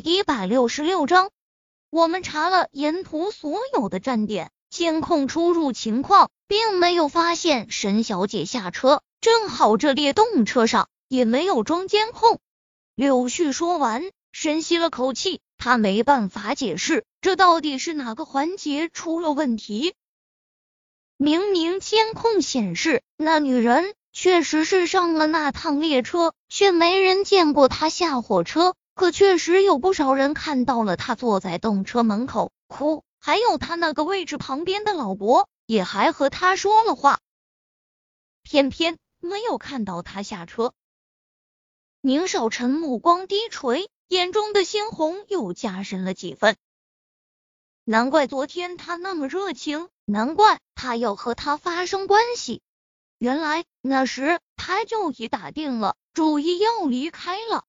一百六十六章，我们查了沿途所有的站点，监控出入情况，并没有发现沈小姐下车。正好这列动车上也没有装监控。柳絮说完，深吸了口气，他没办法解释，这到底是哪个环节出了问题？明明监控显示，那女人确实是上了那趟列车，却没人见过她下火车。可确实有不少人看到了他坐在动车门口哭，还有他那个位置旁边的老伯也还和他说了话，偏偏没有看到他下车。宁少臣目光低垂，眼中的猩红又加深了几分。难怪昨天他那么热情，难怪他要和他发生关系。原来那时他就已打定了主意要离开了。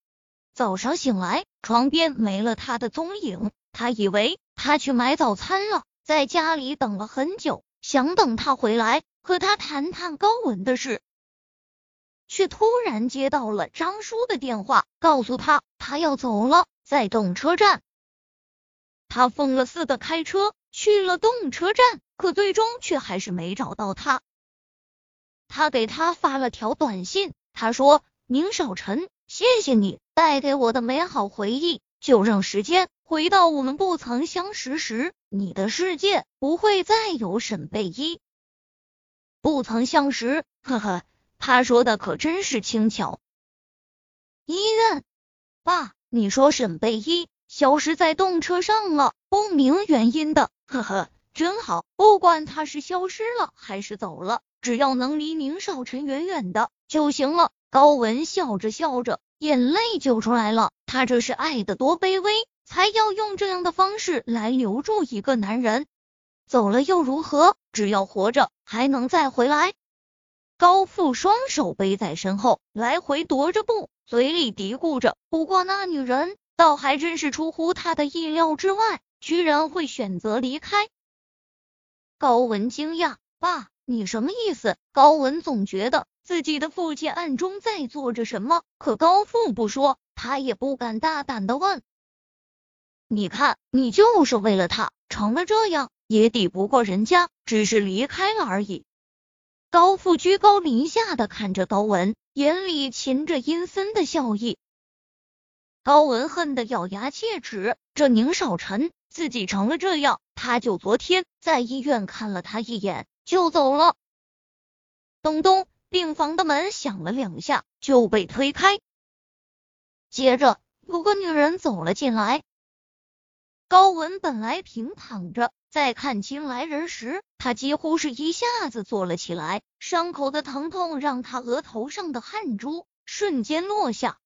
早上醒来，床边没了他的踪影。他以为他去买早餐了，在家里等了很久，想等他回来和他谈谈高文的事，却突然接到了张叔的电话，告诉他他要走了，在动车站。他疯了似的开车去了动车站，可最终却还是没找到他。他给他发了条短信，他说：“宁少臣。”谢谢你带给我的美好回忆，就让时间回到我们不曾相识时，你的世界不会再有沈贝依。不曾相识，呵呵，他说的可真是轻巧。医院，爸，你说沈贝依消失在动车上了，不明原因的，呵呵，真好。不管他是消失了还是走了，只要能离宁少臣远远的就行了。高文笑着笑着，眼泪就出来了。他这是爱的多卑微，才要用这样的方式来留住一个男人。走了又如何？只要活着，还能再回来。高富双手背在身后，来回踱着步，嘴里嘀咕着。不过那女人倒还真是出乎他的意料之外，居然会选择离开。高文惊讶：“爸，你什么意思？”高文总觉得。自己的父亲暗中在做着什么？可高富不说，他也不敢大胆的问。你看，你就是为了他成了这样，也抵不过人家，只是离开了而已。高富居高临下的看着高文，眼里噙着阴森的笑意。高文恨得咬牙切齿，这宁少臣自己成了这样，他就昨天在医院看了他一眼就走了。东东。病房的门响了两下，就被推开。接着有个女人走了进来。高文本来平躺着，在看清来人时，他几乎是一下子坐了起来。伤口的疼痛让他额头上的汗珠瞬间落下，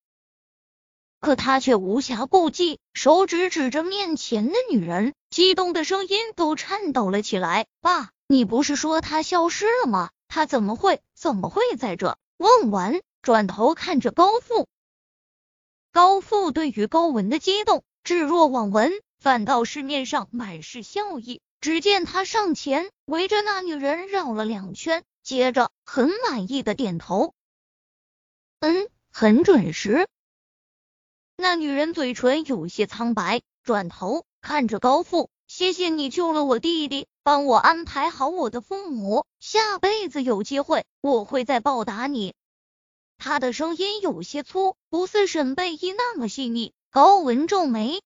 可他却无暇顾及，手指指着面前的女人，激动的声音都颤抖了起来：“爸，你不是说他消失了吗？”他怎么会怎么会在这？问完，转头看着高富。高富对于高文的激动置若罔闻，反倒是面上满是笑意。只见他上前围着那女人绕了两圈，接着很满意的点头：“嗯，很准时。”那女人嘴唇有些苍白，转头看着高富。谢谢你救了我弟弟，帮我安排好我的父母，下辈子有机会我会再报答你。他的声音有些粗，不似沈贝依那么细腻。高文皱眉，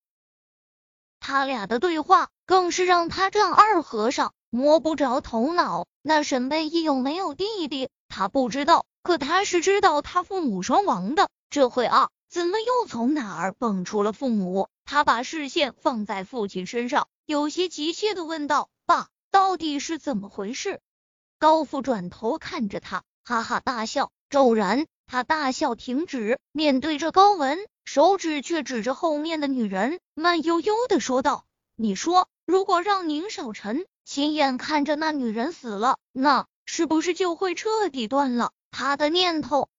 他俩的对话更是让他丈二和尚摸不着头脑。那沈贝依有没有弟弟，他不知道，可他是知道他父母双亡的。这会啊，怎么又从哪儿蹦出了父母？他把视线放在父亲身上。有些急切的问道：“爸，到底是怎么回事？”高富转头看着他，哈哈大笑。骤然，他大笑停止，面对着高文，手指却指着后面的女人，慢悠悠的说道：“你说，如果让宁少臣亲眼看着那女人死了，那是不是就会彻底断了他的念头？”